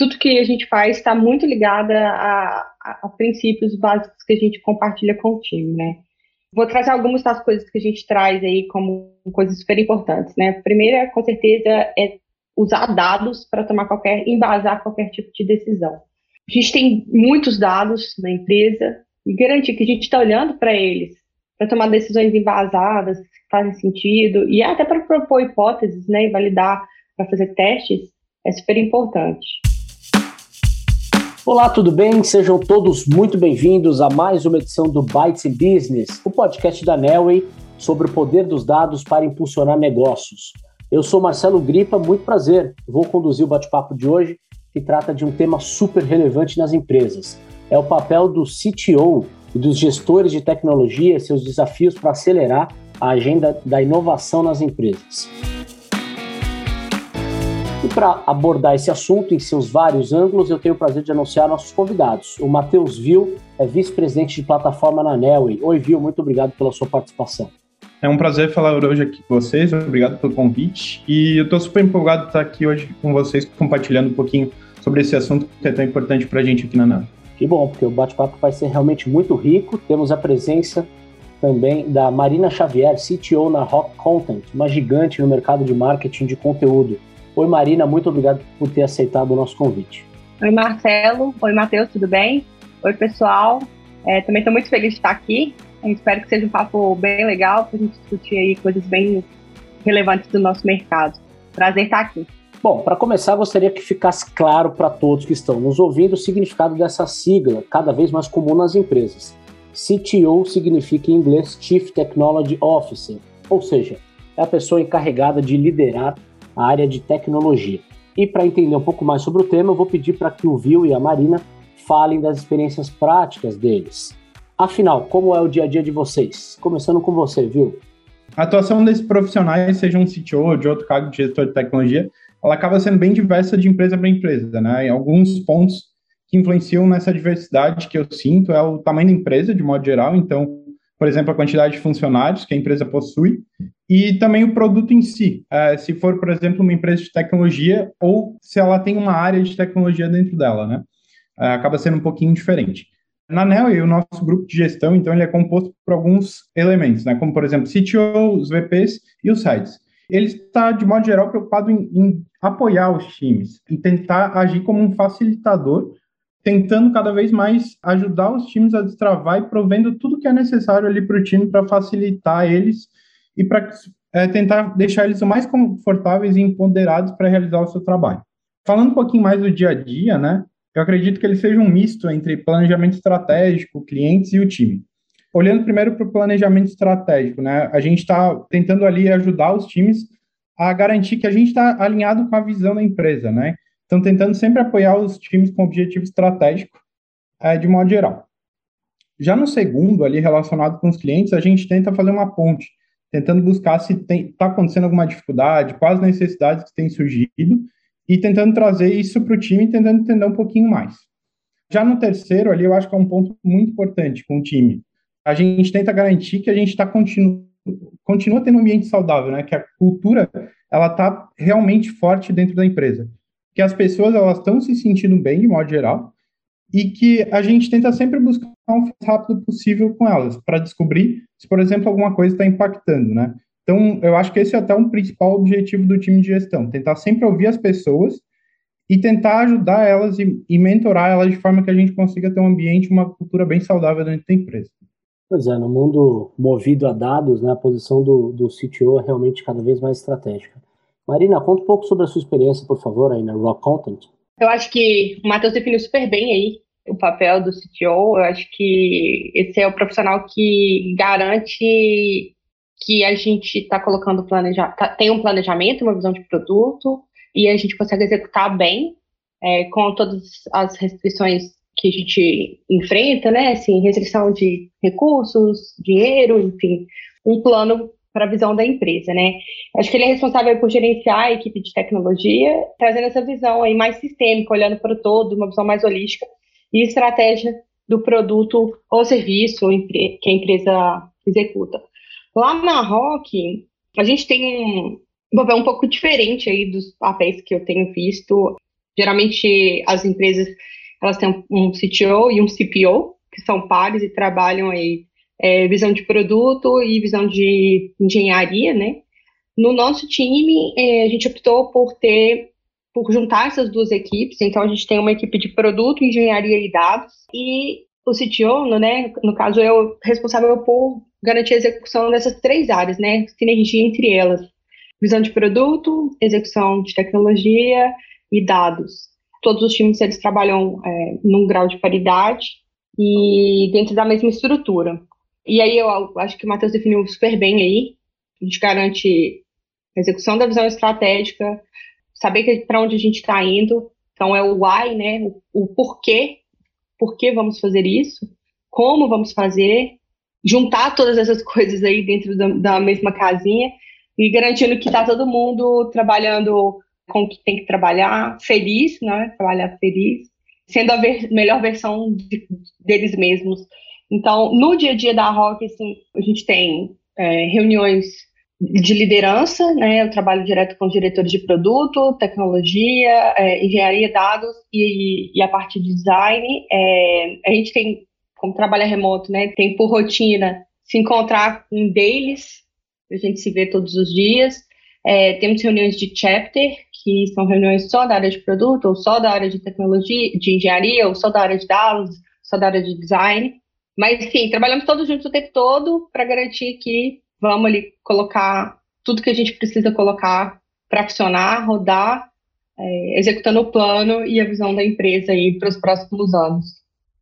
tudo que a gente faz está muito ligado a, a, princípios básicos que a gente compartilha com o time, né? Vou trazer algumas das coisas que a gente traz aí como coisas super importantes, né? A primeira, com certeza, é usar dados para tomar qualquer, embasar qualquer tipo de decisão. A gente tem muitos dados na empresa e garantir que a gente está olhando para eles para tomar decisões embasadas, que fazem sentido, e até para propor hipóteses, né, e validar, para fazer testes, é super importante. Olá, tudo bem? Sejam todos muito bem-vindos a mais uma edição do Bytes in Business, o podcast da Nelway sobre o poder dos dados para impulsionar negócios. Eu sou Marcelo Gripa, muito prazer. Vou conduzir o bate-papo de hoje, que trata de um tema super relevante nas empresas. É o papel do CTO e dos gestores de tecnologia seus desafios para acelerar a agenda da inovação nas empresas. E para abordar esse assunto em seus vários ângulos, eu tenho o prazer de anunciar nossos convidados. O Matheus Vil é vice-presidente de plataforma na Nelway. Oi, Vil, muito obrigado pela sua participação. É um prazer falar hoje aqui com vocês, obrigado pelo convite. E eu estou super empolgado de estar aqui hoje com vocês, compartilhando um pouquinho sobre esse assunto que é tão importante para a gente aqui na Nelway. Que bom, porque o bate-papo vai ser realmente muito rico. Temos a presença também da Marina Xavier, CTO na Rock Content, uma gigante no mercado de marketing de conteúdo. Oi, Marina, muito obrigado por ter aceitado o nosso convite. Oi, Marcelo. Oi, Matheus, tudo bem? Oi, pessoal. É, também estou muito feliz de estar aqui. Eu espero que seja um papo bem legal para a gente discutir aí coisas bem relevantes do nosso mercado. Prazer estar aqui. Bom, para começar, gostaria que ficasse claro para todos que estão nos ouvindo o significado dessa sigla, cada vez mais comum nas empresas. CTO significa em inglês Chief Technology Officer, ou seja, é a pessoa encarregada de liderar a área de tecnologia. E para entender um pouco mais sobre o tema, eu vou pedir para que o Vil e a Marina falem das experiências práticas deles. Afinal, como é o dia a dia de vocês? Começando com você, Vil. A atuação desses profissionais, seja um CTO ou de outro cargo de gestor de tecnologia, ela acaba sendo bem diversa de empresa para empresa, né? Em alguns pontos que influenciam nessa diversidade que eu sinto é o tamanho da empresa, de modo geral. Então, por exemplo, a quantidade de funcionários que a empresa possui e também o produto em si. É, se for, por exemplo, uma empresa de tecnologia ou se ela tem uma área de tecnologia dentro dela, né? É, acaba sendo um pouquinho diferente. Na NEL, o nosso grupo de gestão, então, ele é composto por alguns elementos, né? Como, por exemplo, CTO, os VPs e os sites ele está, de modo geral, preocupado em, em apoiar os times e tentar agir como um facilitador, tentando cada vez mais ajudar os times a destravar e provendo tudo que é necessário ali para o time para facilitar eles e para é, tentar deixar eles o mais confortáveis e empoderados para realizar o seu trabalho. Falando um pouquinho mais do dia a dia, né? Eu acredito que ele seja um misto entre planejamento estratégico, clientes e o time. Olhando primeiro para o planejamento estratégico, né? A gente está tentando ali ajudar os times a garantir que a gente está alinhado com a visão da empresa, né? Então, tentando sempre apoiar os times com objetivo estratégico é, de modo geral. Já no segundo, ali relacionado com os clientes, a gente tenta fazer uma ponte, tentando buscar se está acontecendo alguma dificuldade, quais necessidades que têm surgido, e tentando trazer isso para o time, tentando entender um pouquinho mais. Já no terceiro, ali, eu acho que é um ponto muito importante com o time, a gente tenta garantir que a gente está continu, continua tendo um ambiente saudável, né? Que a cultura ela está realmente forte dentro da empresa, que as pessoas elas estão se sentindo bem de modo geral e que a gente tenta sempre buscar o mais rápido possível com elas para descobrir se, por exemplo, alguma coisa está impactando, né? Então, eu acho que esse é até um principal objetivo do time de gestão, tentar sempre ouvir as pessoas e tentar ajudar elas e, e mentorar elas de forma que a gente consiga ter um ambiente, uma cultura bem saudável dentro da empresa. Pois é, no mundo movido a dados, né, a posição do, do CTO é realmente cada vez mais estratégica. Marina, conta um pouco sobre a sua experiência, por favor, aí na Rock Content. Eu acho que o Matheus definiu super bem aí o papel do CTO. Eu acho que esse é o profissional que garante que a gente está colocando planeja tá, tem um planejamento, uma visão de produto e a gente consegue executar bem é, com todas as restrições que a gente enfrenta, né? Assim, restrição de recursos, dinheiro, enfim, um plano para a visão da empresa, né? Acho que ele é responsável por gerenciar a equipe de tecnologia, trazendo essa visão aí mais sistêmica, olhando para o todo, uma visão mais holística e estratégia do produto ou serviço que a empresa executa. Lá na Rock, a gente tem um papel um pouco diferente aí dos papéis que eu tenho visto Geralmente as empresas elas têm um CTO e um CPO, que são pares e trabalham aí é, visão de produto e visão de engenharia, né? No nosso time, é, a gente optou por ter, por juntar essas duas equipes. Então, a gente tem uma equipe de produto, engenharia e dados, e o CTO, né? No caso, eu responsável por garantir a execução dessas três áreas, né? Sinergia entre elas. Visão de produto, execução de tecnologia e dados. Todos os times eles trabalham é, num grau de paridade e dentro da mesma estrutura. E aí eu acho que o Matheus definiu super bem aí. A gente garante a execução da visão estratégica, saber para onde a gente está indo. Então é o why, né? O, o porquê, por que vamos fazer isso, como vamos fazer, juntar todas essas coisas aí dentro da, da mesma casinha e garantindo que está todo mundo trabalhando com o que tem que trabalhar, feliz, né? Trabalhar feliz, sendo a ver, melhor versão de, deles mesmos. Então, no dia a dia da Rock, assim, a gente tem é, reuniões de liderança, né? Eu trabalho direto com os diretores de produto, tecnologia, é, engenharia, dados e, e, a parte de design. É, a gente tem, como trabalha remoto, né? Tem por rotina se encontrar em dailies, a gente se vê todos os dias. É, temos reuniões de chapter, que são reuniões só da área de produto, ou só da área de tecnologia, de engenharia, ou só da área de dados, só da área de design. Mas, sim, trabalhamos todos juntos o tempo todo para garantir que vamos ali colocar tudo que a gente precisa colocar para funcionar, rodar, é, executando o plano e a visão da empresa aí para os próximos anos.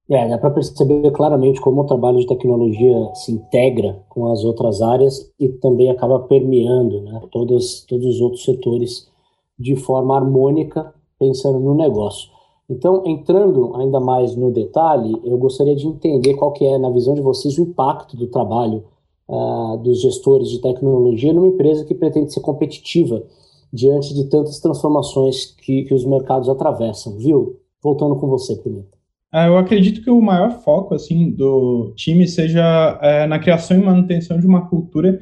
É, dá para perceber claramente como o trabalho de tecnologia se integra com as outras áreas e também acaba permeando né, todos, todos os outros setores de forma harmônica, pensando no negócio. Então, entrando ainda mais no detalhe, eu gostaria de entender qual que é, na visão de vocês, o impacto do trabalho uh, dos gestores de tecnologia numa empresa que pretende ser competitiva diante de tantas transformações que, que os mercados atravessam, viu? Voltando com você, primeiro. É, eu acredito que o maior foco assim do time seja é, na criação e manutenção de uma cultura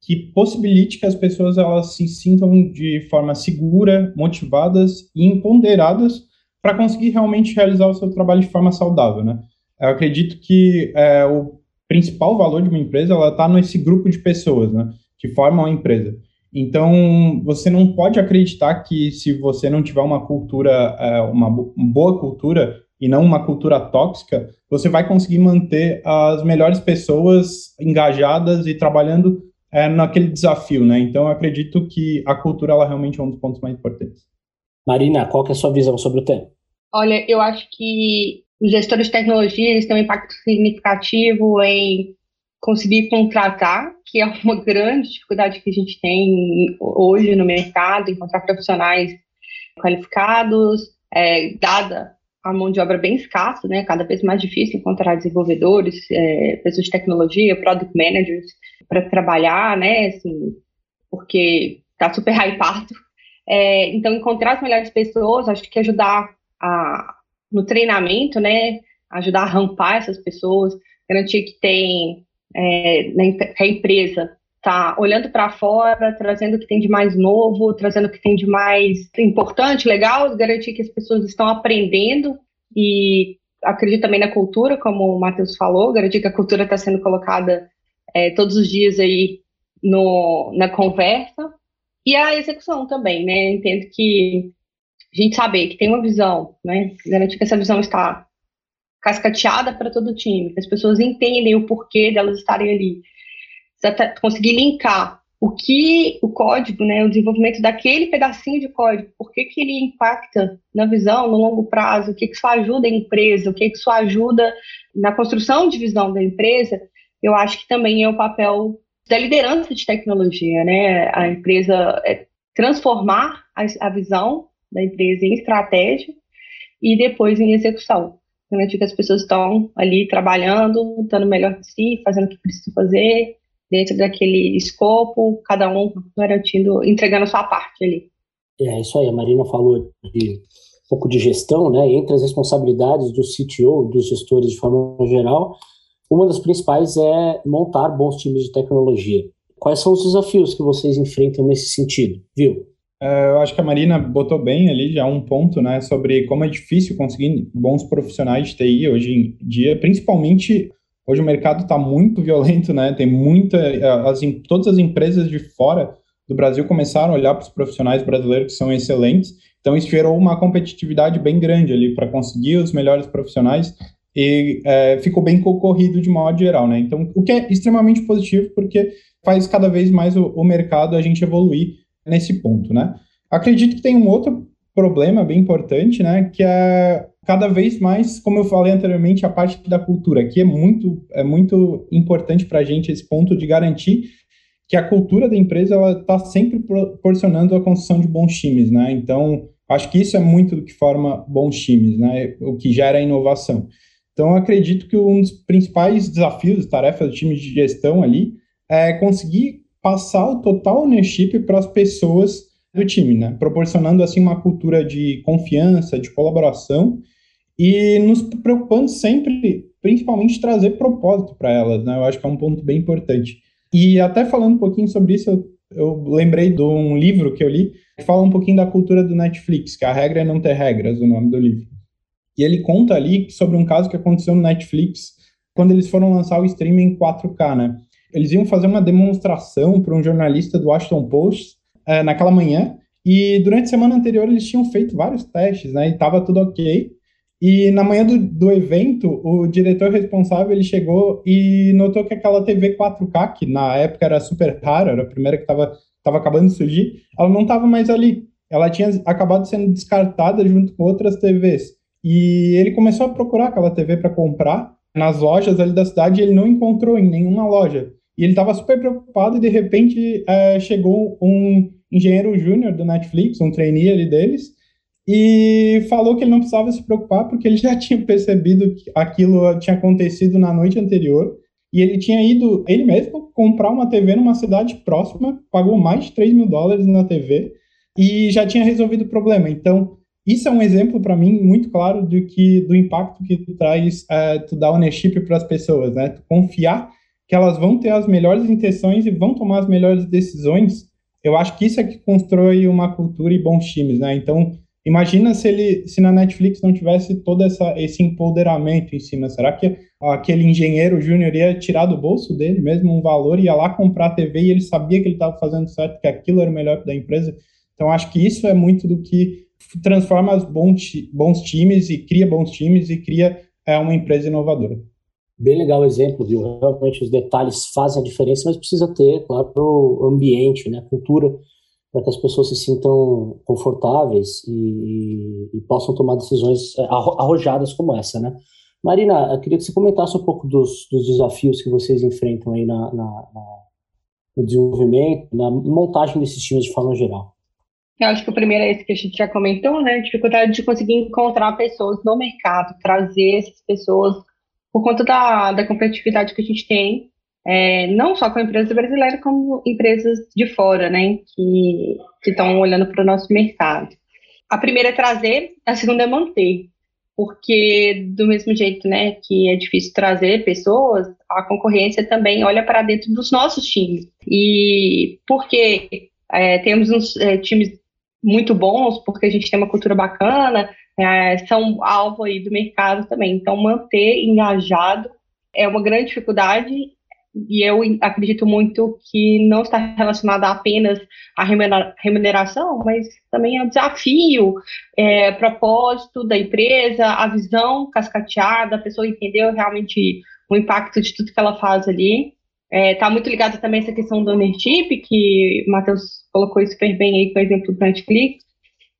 que possibilite que as pessoas elas se sintam de forma segura, motivadas e empoderadas para conseguir realmente realizar o seu trabalho de forma saudável, né? Eu acredito que é, o principal valor de uma empresa ela está nesse grupo de pessoas, né, que formam a empresa. Então, você não pode acreditar que se você não tiver uma cultura, é, uma boa cultura e não uma cultura tóxica, você vai conseguir manter as melhores pessoas engajadas e trabalhando é, naquele desafio, né? Então, eu acredito que a cultura ela realmente é um dos pontos mais importantes. Marina, qual é a sua visão sobre o tema? Olha, eu acho que os gestores de tecnologia eles têm um impacto significativo em conseguir contratar, que é uma grande dificuldade que a gente tem hoje no mercado, encontrar profissionais qualificados, é, dada a mão de obra bem escassa, né? Cada vez mais difícil encontrar desenvolvedores, é, pessoas de tecnologia, product managers para trabalhar, né? Assim, porque está super hypado. É, então, encontrar as melhores pessoas, acho que ajudar a, no treinamento, né? Ajudar a rampar essas pessoas, garantir que tem é, que a empresa está olhando para fora, trazendo o que tem de mais novo, trazendo o que tem de mais importante, legal, garantir que as pessoas estão aprendendo e acredito também na cultura, como o Matheus falou, garantir que a cultura está sendo colocada é, todos os dias aí no, na conversa e a execução também, né? Entendo que a gente saber que tem uma visão, né? Garantir que essa visão está cascateada para todo o time, que as pessoas entendem o porquê delas estarem ali conseguir linkar o que o código, né, o desenvolvimento daquele pedacinho de código, por que, que ele impacta na visão, no longo prazo, o que, que isso ajuda a empresa, o que, que isso ajuda na construção de visão da empresa, eu acho que também é o papel da liderança de tecnologia, né, a empresa é transformar a, a visão da empresa em estratégia e depois em execução. Garantir que as pessoas estão ali trabalhando, dando o melhor de si, fazendo o que precisa fazer, dentro daquele escopo, cada um garantindo, entregando a sua parte ali. É isso aí, a Marina falou de um pouco de gestão, né? Entre as responsabilidades do CTO, dos gestores de forma geral, uma das principais é montar bons times de tecnologia. Quais são os desafios que vocês enfrentam nesse sentido, viu? É, eu acho que a Marina botou bem ali já um ponto, né, sobre como é difícil conseguir bons profissionais de TI hoje em dia, principalmente hoje o mercado está muito violento, né, tem muita, as, todas as empresas de fora do Brasil começaram a olhar para os profissionais brasileiros que são excelentes, então isso gerou uma competitividade bem grande ali para conseguir os melhores profissionais e é, ficou bem concorrido de modo geral, né, então o que é extremamente positivo porque faz cada vez mais o, o mercado a gente evoluir nesse ponto, né. Acredito que tem um outro problema bem importante, né, que é cada vez mais, como eu falei anteriormente, a parte da cultura, que é muito, é muito importante para a gente esse ponto de garantir que a cultura da empresa ela está sempre proporcionando a construção de bons times, né? Então, acho que isso é muito do que forma bons times, né? O que gera inovação. Então, acredito que um dos principais desafios, tarefas do time de gestão ali, é conseguir passar o total ownership para as pessoas do time, né? Proporcionando assim uma cultura de confiança, de colaboração e nos preocupando sempre, principalmente, trazer propósito para elas, né? Eu acho que é um ponto bem importante. E até falando um pouquinho sobre isso, eu, eu lembrei de um livro que eu li que fala um pouquinho da cultura do Netflix, que a regra é não ter regras, o nome do livro. E ele conta ali sobre um caso que aconteceu no Netflix quando eles foram lançar o streaming em 4K, né? Eles iam fazer uma demonstração para um jornalista do Washington Post é, naquela manhã, e durante a semana anterior eles tinham feito vários testes, né? E estava tudo ok. E na manhã do, do evento, o diretor responsável ele chegou e notou que aquela TV 4K, que na época era super rara, era a primeira que estava tava acabando de surgir, ela não estava mais ali. Ela tinha acabado sendo descartada junto com outras TVs. E ele começou a procurar aquela TV para comprar nas lojas ali da cidade e ele não encontrou em nenhuma loja. E ele estava super preocupado e de repente é, chegou um engenheiro júnior do Netflix, um trainee ali deles, e falou que ele não precisava se preocupar porque ele já tinha percebido que aquilo tinha acontecido na noite anterior e ele tinha ido, ele mesmo, comprar uma TV numa cidade próxima, pagou mais de 3 mil dólares na TV e já tinha resolvido o problema. Então, isso é um exemplo para mim muito claro do que do impacto que tu traz é, tu dar ownership para as pessoas, né? Tu confiar que elas vão ter as melhores intenções e vão tomar as melhores decisões. Eu acho que isso é que constrói uma cultura e bons times, né? Então, Imagina se ele, se na Netflix não tivesse todo essa, esse empoderamento em cima. Será que aquele engenheiro júnior ia tirar do bolso dele mesmo um valor, ia lá comprar a TV e ele sabia que ele estava fazendo certo, que aquilo era o melhor da empresa? Então, acho que isso é muito do que transforma bons, bons times e cria bons times e cria é, uma empresa inovadora. Bem legal o exemplo, viu? Realmente os detalhes fazem a diferença, mas precisa ter, claro, o ambiente, né? a cultura para que as pessoas se sintam confortáveis e, e, possam tomar decisões é, arrojadas como essa, né? Marina, eu queria que você comentasse um pouco dos, dos desafios que vocês enfrentam aí na, na, na, no desenvolvimento, na montagem desses times de forma geral. Eu acho que o primeiro é esse que a gente já comentou, né? Dificuldade de conseguir encontrar pessoas no mercado, trazer essas pessoas por conta da, da competitividade que a gente tem é, não só com empresas brasileiras, como empresas de fora, né, que estão olhando para o nosso mercado. A primeira é trazer, a segunda é manter, porque do mesmo jeito, né, que é difícil trazer pessoas, a concorrência também olha para dentro dos nossos times. E porque é, temos uns é, times muito bons, porque a gente tem uma cultura bacana, é, são alvo aí do mercado também. Então, manter engajado é uma grande dificuldade e eu acredito muito que não está relacionada apenas à remuneração, mas também ao desafio, é, propósito da empresa, a visão cascateada, a pessoa entendeu realmente o impacto de tudo que ela faz ali. Está é, tá muito ligado também essa questão do ownership, que o Matheus colocou super bem aí com o exemplo do Netflix,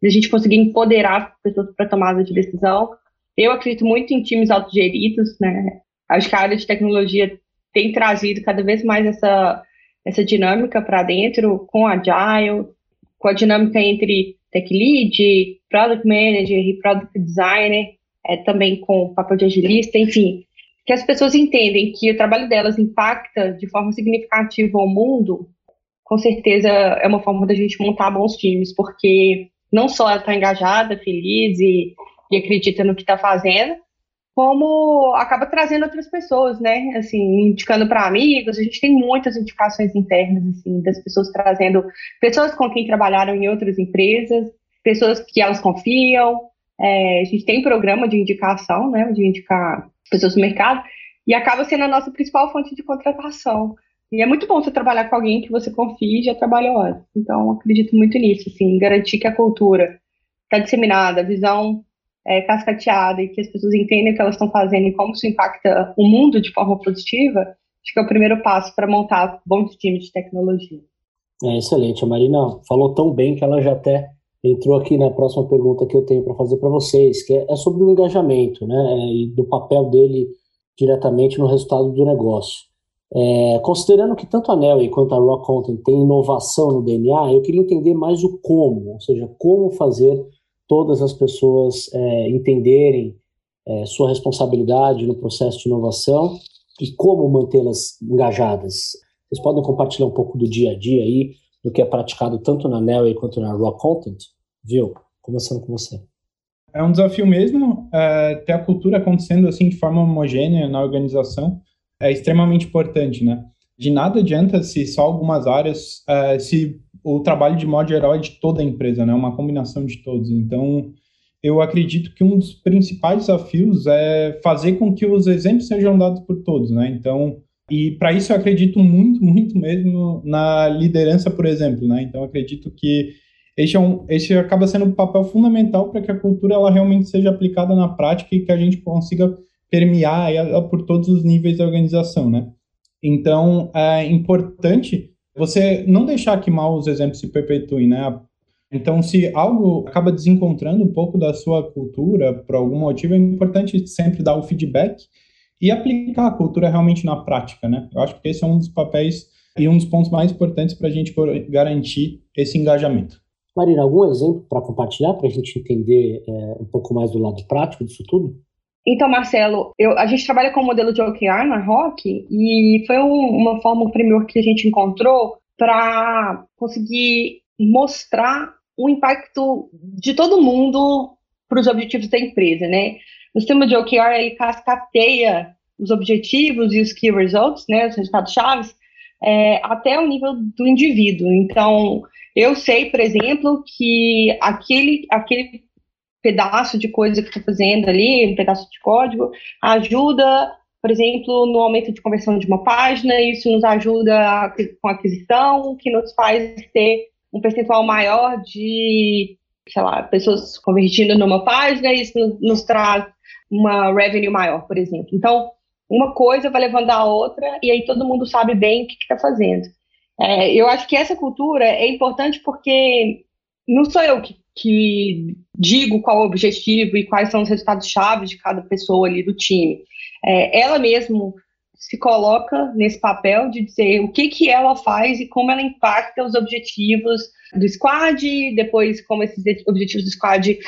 de a gente conseguir empoderar as pessoas para tomada de decisão. Eu acredito muito em times autogeridos, né? Acho que a área de tecnologia tem trazido cada vez mais essa, essa dinâmica para dentro com Agile, com a dinâmica entre Tech Lead, Product Manager e Product Designer, é, também com o papel de agilista, enfim, que as pessoas entendem que o trabalho delas impacta de forma significativa o mundo, com certeza é uma forma da gente montar bons times, porque não só ela está engajada, feliz e, e acredita no que está fazendo, como acaba trazendo outras pessoas, né? Assim, indicando para amigos. A gente tem muitas indicações internas, assim, das pessoas trazendo pessoas com quem trabalharam em outras empresas, pessoas que elas confiam. É, a gente tem programa de indicação, né? De indicar pessoas no mercado e acaba sendo a nossa principal fonte de contratação. E é muito bom você trabalhar com alguém que você confie e já trabalhou antes. Então, acredito muito nisso, assim, garantir que a cultura está disseminada, a visão é, cascateada e que as pessoas entendem o que elas estão fazendo e como isso impacta o mundo de forma positiva, acho que é o primeiro passo para montar bons times de tecnologia. É excelente. A Marina falou tão bem que ela já até entrou aqui na próxima pergunta que eu tenho para fazer para vocês, que é, é sobre o engajamento, né, e do papel dele diretamente no resultado do negócio. É, considerando que tanto a Nelly quanto a Rock Content tem inovação no DNA, eu queria entender mais o como, ou seja, como fazer todas as pessoas é, entenderem é, sua responsabilidade no processo de inovação e como mantê-las engajadas. Vocês podem compartilhar um pouco do dia a dia aí, do que é praticado tanto na Nelly quanto na Raw Content? Viu? Começando com você. É um desafio mesmo é, ter a cultura acontecendo assim de forma homogênea na organização. É extremamente importante, né? De nada adianta se só algumas áreas, é, se o trabalho de modo geral é de toda a empresa, né? Uma combinação de todos. Então, eu acredito que um dos principais desafios é fazer com que os exemplos sejam dados por todos, né? Então, e para isso eu acredito muito, muito mesmo na liderança, por exemplo, né? Então, acredito que esse, é um, esse acaba sendo um papel fundamental para que a cultura ela realmente seja aplicada na prática e que a gente consiga permear ela por todos os níveis da organização, né? Então, é importante você não deixar que maus exemplos se perpetuem, né? Então, se algo acaba desencontrando um pouco da sua cultura, por algum motivo, é importante sempre dar o feedback e aplicar a cultura realmente na prática, né? Eu acho que esse é um dos papéis e um dos pontos mais importantes para a gente garantir esse engajamento. Marina, algum exemplo para compartilhar, para a gente entender é, um pouco mais do lado prático disso tudo? Então, Marcelo, eu, a gente trabalha com o modelo de OKR na Rock e foi um, uma forma, um framework que a gente encontrou para conseguir mostrar o impacto de todo mundo para os objetivos da empresa, né? O sistema de OKR, ele cascateia os objetivos e os key results, né, os resultados chaves, é, até o nível do indivíduo. Então, eu sei, por exemplo, que aquele, aquele pedaço de coisa que estou fazendo ali, um pedaço de código, ajuda, por exemplo, no aumento de conversão de uma página, isso nos ajuda com aquisição, que nos faz ter um percentual maior de, sei lá, pessoas convertindo numa página, isso nos, nos traz uma revenue maior, por exemplo. Então, uma coisa vai levando a outra, e aí todo mundo sabe bem o que está fazendo. É, eu acho que essa cultura é importante porque não sou eu que que digo qual o objetivo e quais são os resultados-chave de cada pessoa ali do time. É, ela mesmo se coloca nesse papel de dizer o que, que ela faz e como ela impacta os objetivos do squad, depois como esses objetivos do squad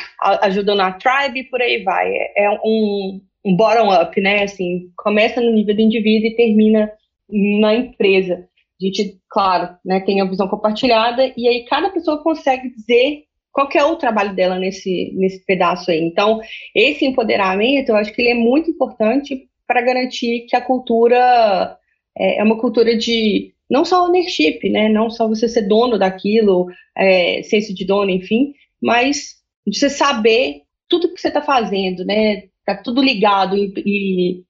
ajudam na tribe, por aí vai. É, é um, um bottom-up, né? Assim, começa no nível do indivíduo e termina na empresa. A gente, claro, né, tem a visão compartilhada e aí cada pessoa consegue dizer qual que é o trabalho dela nesse, nesse pedaço aí. Então, esse empoderamento, eu acho que ele é muito importante para garantir que a cultura é, é, uma cultura de não só ownership, né, não só você ser dono daquilo, é, senso de dono, enfim, mas você saber tudo que você está fazendo, né, tá tudo ligado e, e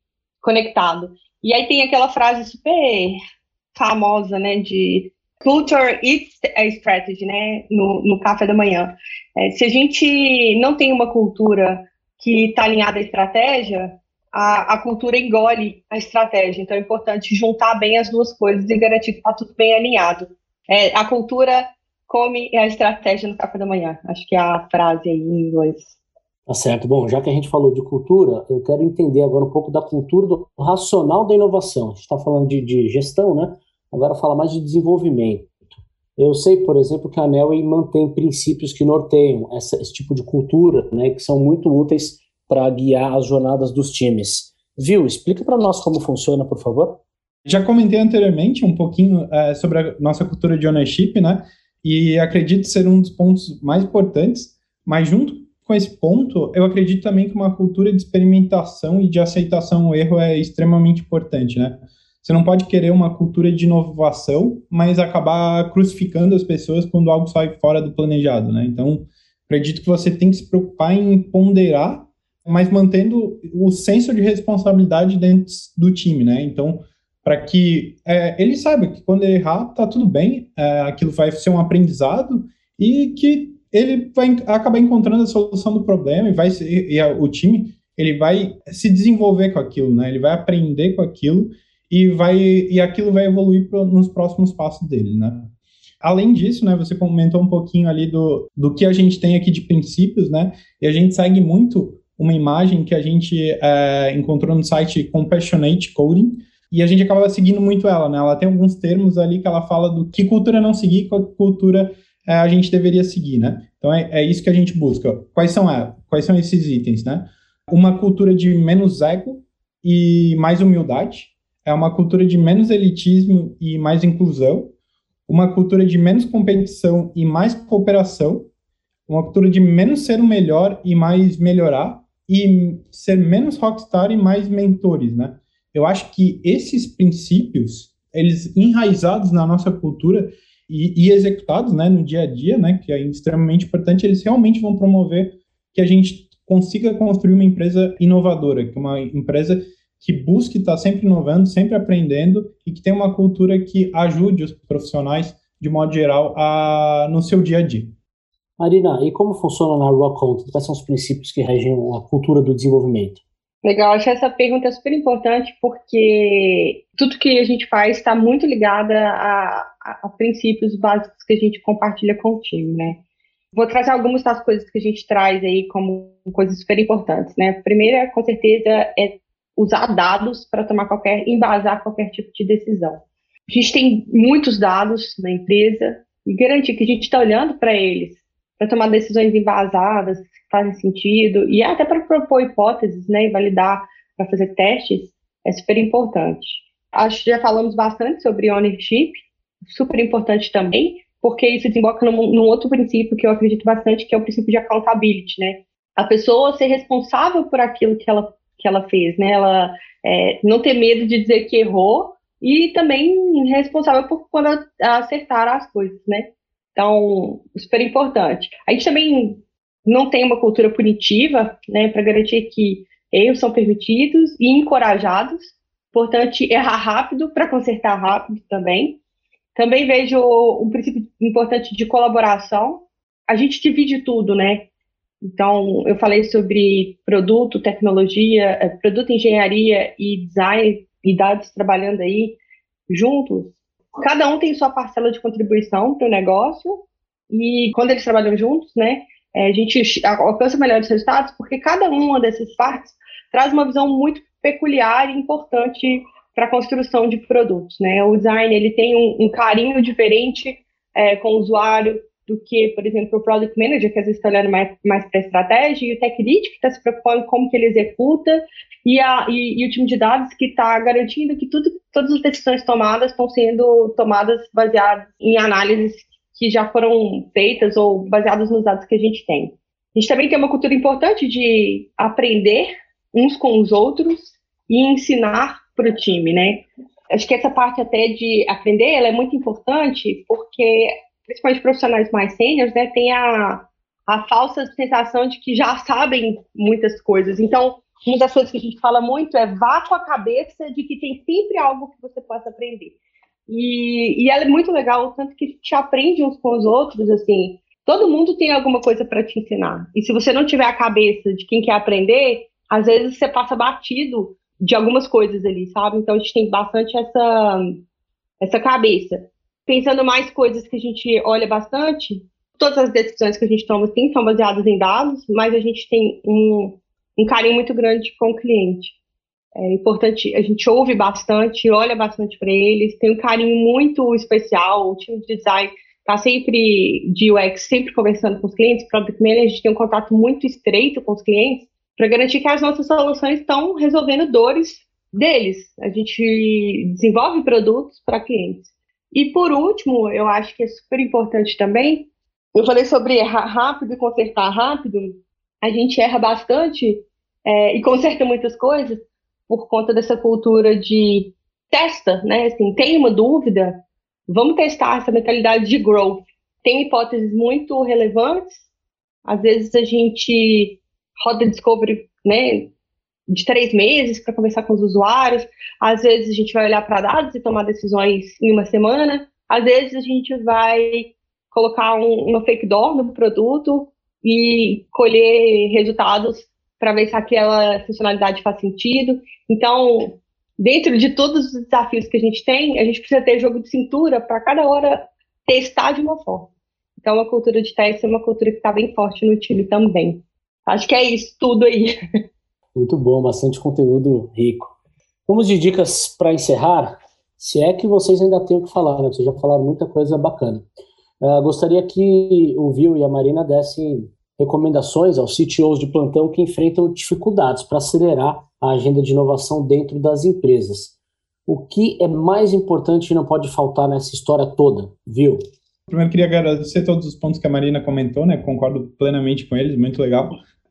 conectado. E aí tem aquela frase super famosa, né, de Culture Eats a Strategy, né, no, no café da manhã. É, se a gente não tem uma cultura que está alinhada à estratégia, a, a, cultura engole a estratégia. Então é importante juntar bem as duas coisas e garantir que está tudo bem alinhado. É, a cultura come a estratégia no café da manhã. Acho que é a frase aí em inglês. Tá certo. Bom, já que a gente falou de cultura, eu quero entender agora um pouco da cultura do racional da inovação. A gente está falando de, de gestão, né? Agora fala mais de desenvolvimento. Eu sei, por exemplo, que a Nelway mantém princípios que norteiam essa, esse tipo de cultura, né, que são muito úteis para guiar as jornadas dos times. Viu? Explica para nós como funciona, por favor. Já comentei anteriormente um pouquinho é, sobre a nossa cultura de ownership, né? E acredito ser um dos pontos mais importantes, mas junto com esse ponto, eu acredito também que uma cultura de experimentação e de aceitação ao erro é extremamente importante, né? Você não pode querer uma cultura de inovação, mas acabar crucificando as pessoas quando algo sai fora do planejado, né? Então, acredito que você tem que se preocupar em ponderar, mas mantendo o senso de responsabilidade dentro do time, né? Então, para que é, ele saiba que quando errar, tá tudo bem, é, aquilo vai ser um aprendizado e que ele vai acabar encontrando a solução do problema e vai e a, o time ele vai se desenvolver com aquilo, né? Ele vai aprender com aquilo e vai e aquilo vai evoluir pro, nos próximos passos dele, né? Além disso, né, você comentou um pouquinho ali do, do que a gente tem aqui de princípios, né? E a gente segue muito uma imagem que a gente é, encontrou no site Compassionate Coding, e a gente acaba seguindo muito ela, né? Ela tem alguns termos ali que ela fala do que cultura não seguir, qual cultura é, a gente deveria seguir, né? Então é, é isso que a gente busca. Quais são, é, quais são esses itens, né? Uma cultura de menos ego e mais humildade, é uma cultura de menos elitismo e mais inclusão, uma cultura de menos competição e mais cooperação, uma cultura de menos ser o melhor e mais melhorar, e ser menos rockstar e mais mentores, né? Eu acho que esses princípios, eles enraizados na nossa cultura, e, e, executados né, no dia a dia, né, que é extremamente importante, eles realmente vão promover que a gente consiga construir uma empresa inovadora, que uma empresa que busque estar sempre inovando, sempre aprendendo e que tenha uma cultura que ajude os profissionais, de modo geral, a, no seu dia a dia. Marina, e como funciona na Rock Content? Quais são os princípios que regem a cultura do desenvolvimento? Legal, acho essa pergunta super importante porque tudo que a gente faz está muito ligada a, a, a, princípios básicos que a gente compartilha com o time, né? Vou trazer algumas das coisas que a gente traz aí como coisas super importantes, né? A primeira, com certeza, é usar dados para tomar qualquer, embasar qualquer tipo de decisão. A gente tem muitos dados na empresa e garantir que a gente está olhando para eles para tomar decisões embasadas, que fazem sentido, e até para propor hipóteses, né, e validar, para fazer testes, é super importante. Acho que já falamos bastante sobre ownership, super importante também, porque isso desemboca num, num, outro princípio que eu acredito bastante, que é o princípio de accountability, né? A pessoa ser responsável por aquilo que ela, que ela fez, né? Ela é, não ter medo de dizer que errou e também responsável por quando acertar as coisas, né? Então, super importante. A gente também não tem uma cultura punitiva, né, para garantir que erros são permitidos e encorajados. Importante errar rápido para consertar rápido também. Também vejo um princípio importante de colaboração. A gente divide tudo, né? Então, eu falei sobre produto, tecnologia, eh, produto, engenharia e design e dados trabalhando aí juntos. Cada um tem sua parcela de contribuição para o negócio e quando eles trabalham juntos, né, é, a gente alcança melhores resultados porque cada uma dessas partes traz uma visão muito peculiar e importante para a construção de produtos, né? O design ele tem um, um carinho diferente é, com o usuário do que, por exemplo, o product manager que às vezes está olhando mais, mais para a estratégia e o tech lead que está se preocupando com como que ele executa e, a, e, e o time de dados que está garantindo que tudo, todas as decisões tomadas estão sendo tomadas baseadas em análises que já foram feitas ou baseadas nos dados que a gente tem. A gente também tem uma cultura importante de aprender uns com os outros e ensinar para o time, né? Acho que essa parte até de aprender, ela é muito importante porque, principalmente profissionais mais sêniores, né, tem a, a falsa sensação de que já sabem muitas coisas. Então, uma das coisas que a gente fala muito é vá com a cabeça de que tem sempre algo que você possa aprender. E, e ela é muito legal, tanto que te aprende uns com os outros, assim. Todo mundo tem alguma coisa para te ensinar. E se você não tiver a cabeça de quem quer aprender, às vezes você passa batido de algumas coisas ali, sabe? Então a gente tem bastante essa, essa cabeça. Pensando mais coisas que a gente olha bastante, todas as decisões que a gente toma sim são baseadas em dados, mas a gente tem um, um carinho muito grande com o cliente. É importante, a gente ouve bastante, olha bastante para eles, tem um carinho muito especial, o time de design está sempre, de UX, sempre conversando com os clientes, Product Manager, a gente tem um contato muito estreito com os clientes, para garantir que as nossas soluções estão resolvendo dores deles. A gente desenvolve produtos para clientes. E por último, eu acho que é super importante também, eu falei sobre errar rápido e consertar rápido, a gente erra bastante é, e conserta muitas coisas por conta dessa cultura de testa, né? Assim, tem uma dúvida, vamos testar essa mentalidade de growth. Tem hipóteses muito relevantes, às vezes a gente roda discovery, né? De três meses para conversar com os usuários, às vezes a gente vai olhar para dados e tomar decisões em uma semana, às vezes a gente vai colocar um, uma fake door no produto e colher resultados para ver se aquela funcionalidade faz sentido. Então, dentro de todos os desafios que a gente tem, a gente precisa ter jogo de cintura para cada hora testar de uma forma. Então, a cultura de teste é uma cultura que está bem forte no time também. Acho que é isso tudo aí. Muito bom, bastante conteúdo rico. Vamos de dicas para encerrar, se é que vocês ainda têm o que falar, né? Vocês já falaram muita coisa bacana. Uh, gostaria que o Vil e a Marina dessem recomendações aos CTOs de plantão que enfrentam dificuldades para acelerar a agenda de inovação dentro das empresas. O que é mais importante e não pode faltar nessa história toda, viu? Primeiro, queria agradecer todos os pontos que a Marina comentou, né? Concordo plenamente com eles, muito legal.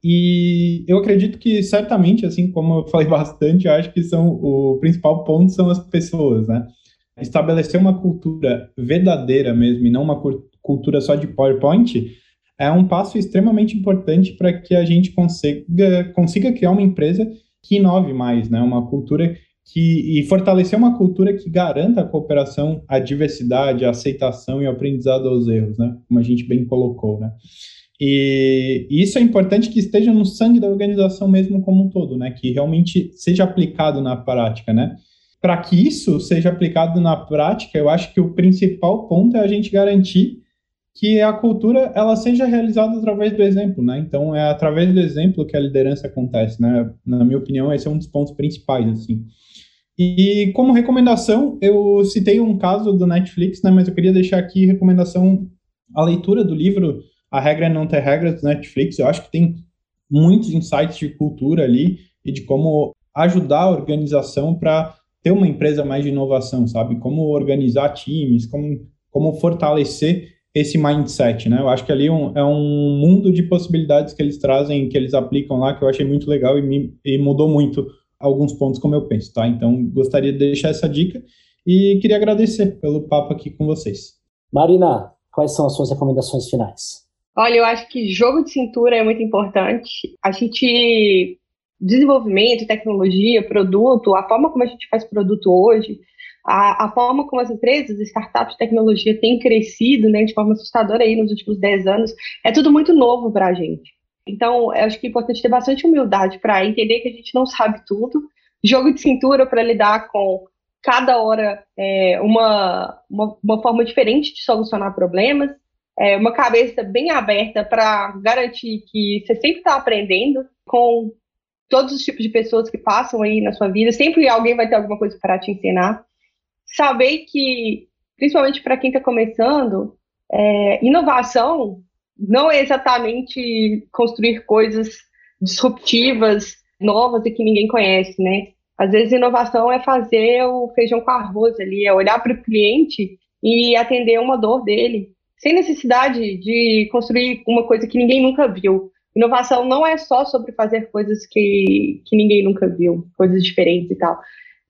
E eu acredito que certamente, assim como eu falei bastante, eu acho que são o principal ponto são as pessoas, né? Estabelecer uma cultura verdadeira mesmo e não uma cultura só de PowerPoint é um passo extremamente importante para que a gente consiga, consiga criar uma empresa que inove mais, né? Uma cultura que e fortalecer uma cultura que garanta a cooperação, a diversidade, a aceitação e o aprendizado aos erros, né? Como a gente bem colocou, né? E, isso é importante que esteja no sangue da organização mesmo como um todo, né? Que realmente seja aplicado na prática, né? Para que isso seja aplicado na prática, eu acho que o principal ponto é a gente garantir que a cultura ela seja realizada através do exemplo, né? Então é através do exemplo que a liderança acontece, né? Na minha opinião, esse é um dos pontos principais, assim. E como recomendação, eu citei um caso do Netflix, né? Mas eu queria deixar aqui recomendação a leitura do livro A Regra é Não Ter Regras do Netflix. Eu acho que tem muitos insights de cultura ali e de como ajudar a organização para ter uma empresa mais de inovação, sabe? Como organizar times, como, como fortalecer esse mindset, né? Eu acho que ali um, é um mundo de possibilidades que eles trazem, que eles aplicam lá, que eu achei muito legal e, me, e mudou muito alguns pontos como eu penso, tá? Então, gostaria de deixar essa dica e queria agradecer pelo papo aqui com vocês. Marina, quais são as suas recomendações finais? Olha, eu acho que jogo de cintura é muito importante. A gente desenvolvimento, tecnologia, produto, a forma como a gente faz produto hoje, a, a, forma como as empresas, startups de tecnologia têm crescido né, de forma assustadora aí nos últimos 10 anos, é tudo muito novo para a gente. Então, eu acho que é importante ter bastante humildade para entender que a gente não sabe tudo, jogo de cintura para lidar com cada hora é, uma, uma, uma, forma diferente de solucionar problemas, é, uma cabeça bem aberta para garantir que você sempre está aprendendo com todos os tipos de pessoas que passam aí na sua vida, sempre alguém vai ter alguma coisa para te ensinar. Saber que, principalmente para quem está começando, é, inovação não é exatamente construir coisas disruptivas, novas e que ninguém conhece, né? Às vezes, inovação é fazer o feijão com arroz ali, é olhar para o cliente e atender uma dor dele, sem necessidade de construir uma coisa que ninguém nunca viu. Inovação não é só sobre fazer coisas que, que ninguém nunca viu, coisas diferentes e tal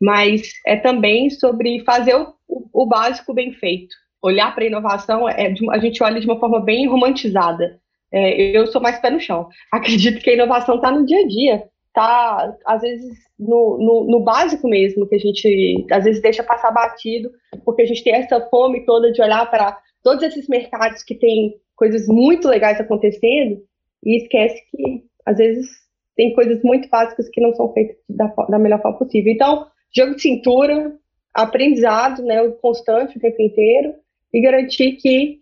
mas é também sobre fazer o, o básico bem feito. Olhar para a inovação, é, a gente olha de uma forma bem romantizada. É, eu sou mais pé no chão. Acredito que a inovação está no dia a dia, está, às vezes, no, no, no, básico mesmo, que a gente, às vezes, deixa passar batido, porque a gente tem essa fome toda de olhar para todos esses mercados que tem coisas muito legais acontecendo e esquece que, às vezes, tem coisas muito básicas que não são feitas da, da melhor forma possível. Então, jogo de cintura, aprendizado, né, o constante o tempo inteiro, e garantir que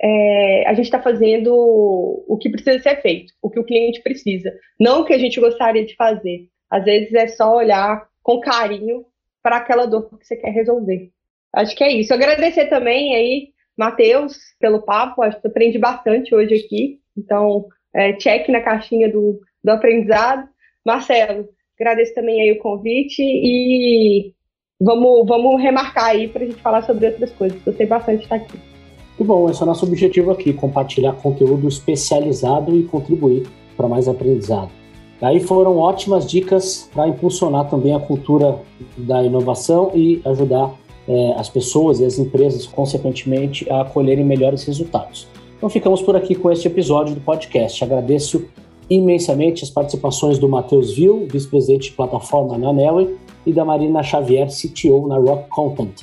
é, a gente está fazendo o que precisa ser feito, o que o cliente precisa, não o que a gente gostaria de fazer. Às vezes é só olhar com carinho para aquela dor que você quer resolver. Acho que é isso. Agradecer também aí, Matheus, pelo papo. Acho que aprendi bastante hoje aqui. Então, é, check na caixinha do, do aprendizado. Marcelo, Agradeço também aí o convite e vamos, vamos remarcar aí para a gente falar sobre outras coisas. Gostei bastante de estar aqui. Muito bom, esse é o nosso objetivo aqui, compartilhar conteúdo especializado e contribuir para mais aprendizado. Aí foram ótimas dicas para impulsionar também a cultura da inovação e ajudar é, as pessoas e as empresas, consequentemente, a colherem melhores resultados. Então ficamos por aqui com este episódio do podcast. Agradeço imensamente as participações do Matheus Vil, vice-presidente de plataforma na Nelway, e da Marina Xavier, CTO na Rock Content.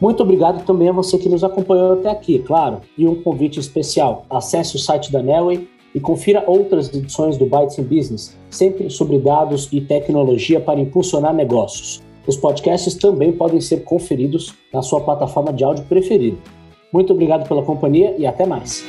Muito obrigado também a você que nos acompanhou até aqui, claro, e um convite especial. Acesse o site da Nelway e confira outras edições do Bytes in Business, sempre sobre dados e tecnologia para impulsionar negócios. Os podcasts também podem ser conferidos na sua plataforma de áudio preferida. Muito obrigado pela companhia e até mais.